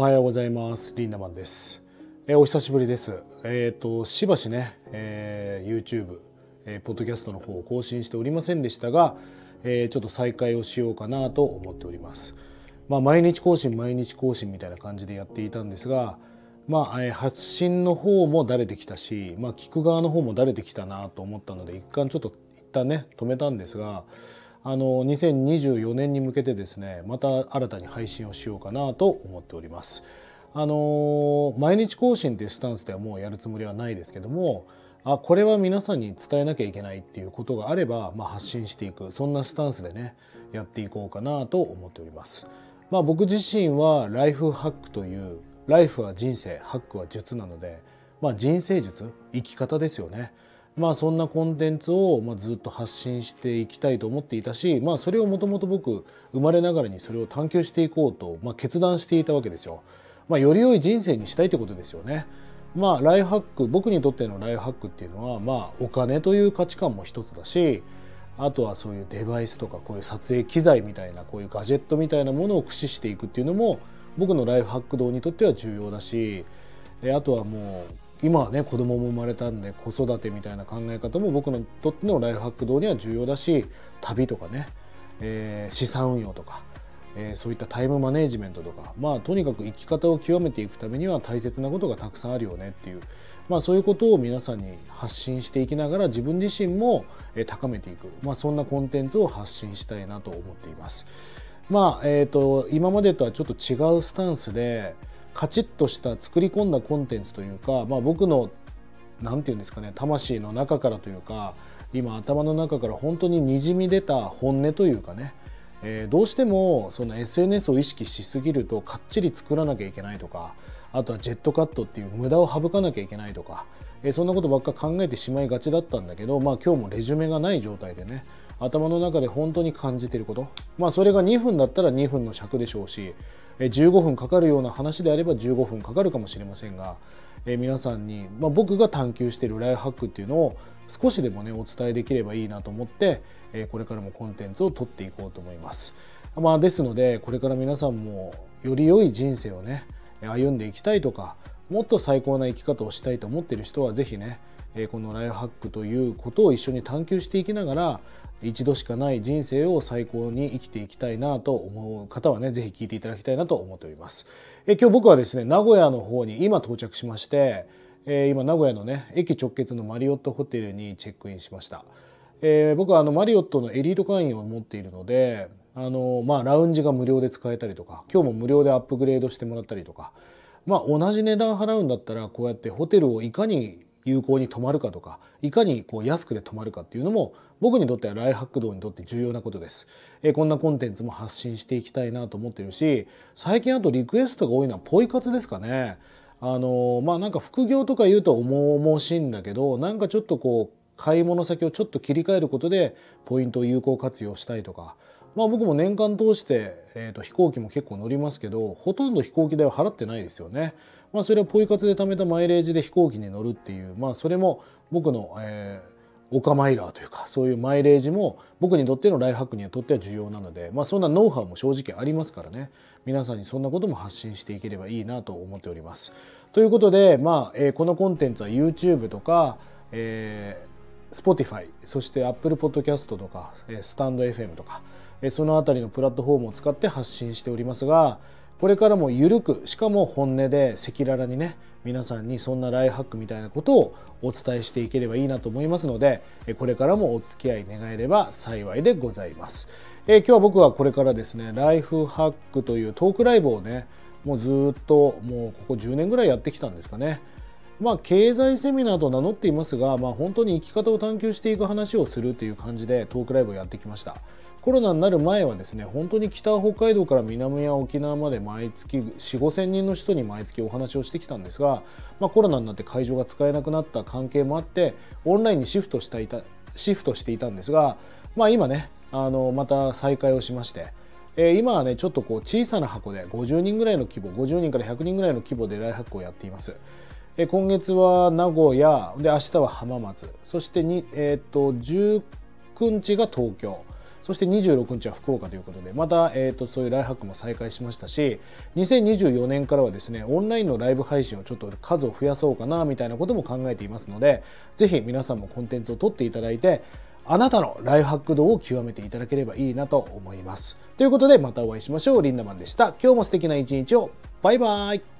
おはようございます。リンダマンです、えー、お久しぶりです。えっ、ー、としばしね、えー、YouTube、えー、ポッドキャストの方を更新しておりませんでしたが、えー、ちょっと再開をしようかなと思っております。まあ毎日更新毎日更新みたいな感じでやっていたんですがまあ、えー、発信の方もだれてきたし、まあ、聞く側の方もだれてきたなと思ったので一貫ちょっと一旦ね止めたんですがあの2024年に向けてですねまた新たに配信をしようかなと思っております。あの毎日更新っていうスタンスではもうやるつもりはないですけどもあこれは皆さんに伝えなきゃいけないっていうことがあれば、まあ、発信していくそんなスタンスでねやっていこうかなと思っております。まあ、僕自身はライフハックというライフは人生ハックは術なので、まあ、人生術生き方ですよね。まあそんなコンテンツをまずっと発信していきたいと思っていたし、まあ、それをもともと僕生まれながらにそれを探求していこうと、まあ、決断していたわけですよ。まあ、より良い人生にしたいということですよね。まあライフハック僕にとってのライフハックっていうのはまあお金という価値観も一つだしあとはそういうデバイスとかこういう撮影機材みたいなこういうガジェットみたいなものを駆使していくっていうのも僕のライフハック道にとっては重要だしあとはもう今はね子供も生まれたんで子育てみたいな考え方も僕にとってのライフハック道には重要だし旅とかね、えー、資産運用とか、えー、そういったタイムマネジメントとかまあとにかく生き方を極めていくためには大切なことがたくさんあるよねっていうまあそういうことを皆さんに発信していきながら自分自身も高めていく、まあ、そんなコンテンツを発信したいなと思っています。まあえーと今までとはちょっと違うスタンスでカチッとした作り込んだコンテンツというか、まあ、僕の何て言うんですかね魂の中からというか今頭の中から本当ににじみ出た本音というかね、えー、どうしてもその SNS を意識しすぎるとかっちり作らなきゃいけないとかあとはジェットカットっていう無駄を省かなきゃいけないとか、えー、そんなことばっか考えてしまいがちだったんだけど、まあ、今日もレジュメがない状態でね頭の中で本当に感じていること。まあそれが2分だったら2分の尺でしょうし15分かかるような話であれば15分かかるかもしれませんが、え皆さんに、まあ、僕が探求しているライフハックっていうのを少しでもねお伝えできればいいなと思って、えこれからもコンテンツを撮っていこうと思います。まあ、ですのでこれから皆さんもより良い人生をね歩んでいきたいとかもっと最高な生き方をしたいと思ってる人は是非ねこのライフハックということを一緒に探求していきながら一度しかない人生を最高に生きていきたいなと思う方はね是非聞いていただきたいなと思っております。え今日僕はですね名古屋の方に今到着しまして、え今名古屋のね駅直結のマリオットホテルにチェックインしました、えー、僕はあのマリオットのエリート会員を持っているのであのまあラウンジが無料で使えたりとか今日も無料でアップグレードしてもらったりとかまあ同じ値段払うんだったらこうやってホテルをいかに有効に泊まるかとかいかにこう安くで泊まるかっていうのも僕にとってはライハック道にとって重要なことです。えこんなコンテンツも発信していきたいなと思ってるし最近あとリクエストが多いのはポイ活ですかね。あのまあなんか副業とか言うと重々しいんだけどなんかちょっとこう買い物先をちょっと切り替えることでポイントを有効活用したいとかまあ僕も年間通して、えー、と飛行機も結構乗りますけどほとんど飛行機代は払ってないですよね。まあそれはポイ活で貯めたマイレージで飛行機に乗るっていうまあそれも僕の、えー、オカマイラーというかそういうマイレージも僕にとってのライフハックにとっては重要なので、まあ、そんなノウハウも正直ありますからね皆さんにそんなことも発信していければいいなと思っております。ということで、まあえー、このコンテンツは YouTube とか、えー、Spotify そして Apple Podcast とかえスタンド FM とかえその辺りのプラットフォームを使って発信しておりますがこれからも緩くしかも本音で赤裸々にね皆さんにそんなライフハックみたいなことをお伝えしていければいいなと思いますのでこれからもお付き合い願えれば幸いでございます。え今日は僕はこれからですねライフハックというトークライブをねもうずっともうここ10年ぐらいやってきたんですかね。まあ経済セミナーと名乗っていますが、まあ、本当に生き方を探求していく話をするという感じでトークライブをやってきました。コロナになる前はですね本当に北北海道から南や沖縄まで毎月4 5千人の人に毎月お話をしてきたんですが、まあ、コロナになって会場が使えなくなった関係もあってオンラインにシフトしたいたシフトしていたんですが、まあ、今ねあのまた再開をしまして、えー、今はねちょっとこう小さな箱で50人ぐらいの規模50人から100人ぐらいの規模でライハックをやっています。えー、今月は名古屋で明日は浜松そしてに、えー、と19日が東京そして26日は福岡ということでまた、えーと、そういうライハックも再開しましたし2024年からはですねオンラインのライブ配信をちょっと数を増やそうかなみたいなことも考えていますのでぜひ皆さんもコンテンツを取っていただいてあなたのライフハック度を極めていただければいいなと思います。ということでまたお会いしましょう。リンダマンでした。今日も素敵な一日を。バイバイ。